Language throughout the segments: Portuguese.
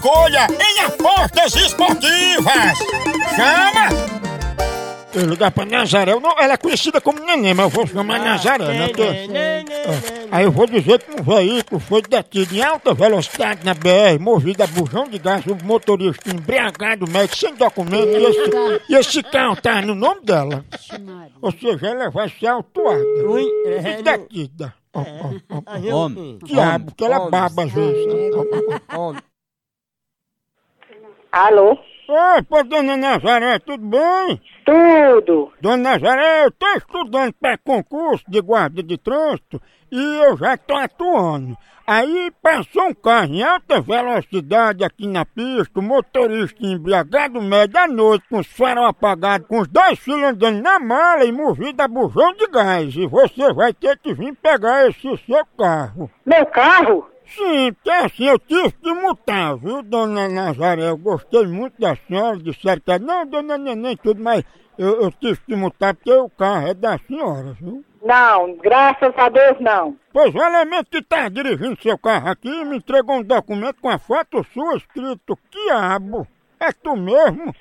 Escolha em apostas esportivas. Chama! Eu ligar pra Nazaré, eu não, ela é conhecida como Neném, mas eu vou chamar Nazaré, né? Porque, Ah, aí eu vou dizer que um veículo foi detido em alta velocidade na BR, movido a bujão de gás, o motorista embriagado, médico, sem documento, e esse, e esse carro tá no nome dela. Ou seja, ela vai ser autuada e detida. Ó, ó, ó. Homem. Diabo, que ela baba às vezes. Alô? Opa, dona Nazaré, tudo bem? Tudo. Dona Nazaré, eu tô estudando para concurso de guarda de trânsito e eu já tô atuando. Aí passou um carro em alta velocidade aqui na pista, o motorista embriagado médio à noite, com os farol apagados, com os dois filhos andando na mala e movido a bujão de gás. E você vai ter que vir pegar esse seu carro. Meu carro? Sim, porque assim eu tive que multar, viu, dona Nazaré? Eu gostei muito da senhora, disseram que não, dona Neném, tudo, mas eu, eu tive que multar porque o carro é da senhora, viu? Não, graças a Deus não. Pois o elemento que tá dirigindo seu carro aqui me entregou um documento com a foto sua escrito Quiabo. É tu mesmo?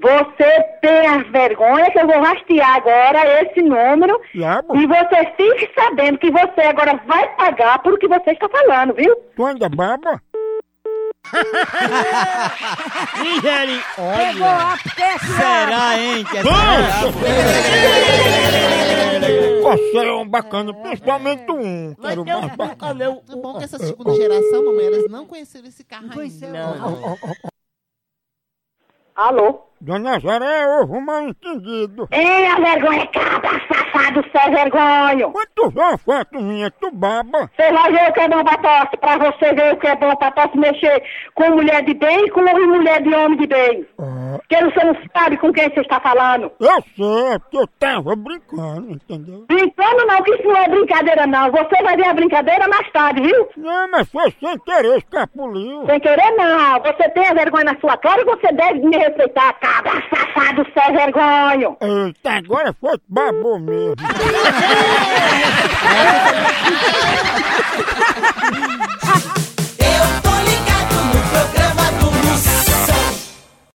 Você tem as vergonhas que eu vou rastrear agora esse número Quiabo? e você fique sabendo que você agora vai pagar por o que você está falando, viu? Tu ainda baba? Olha. Será, hein? Que Você é um bacana, principalmente um. Mas Quero mais bacana. o, o bom é que essa segunda geração, mamãe, elas não conheceram esse carro ainda. Não. Alô? Dona Nazaré, houve um mal entendido. Ei, a vergonha, cabra, safado, sem vergonha! Quando tu vê uma foto minha, tu baba. Você vai ver o que é bom pra tosse, pra você ver o que é bom pra tosse mexer com mulher de bem e com mulher de homem de bem. Ah, Porque você não sabe com quem você está falando. eu sei, é porque eu tava brincando, entendeu? Brincando não, que isso não é brincadeira não. Você vai ver a brincadeira mais tarde, viu? Não, mas foi sem querer, escapuliu. Sem querer não. Você tem a vergonha na sua cara e você deve me respeitar, cabra, safado, sem vergonha. Eita, agora foi que babou mesmo.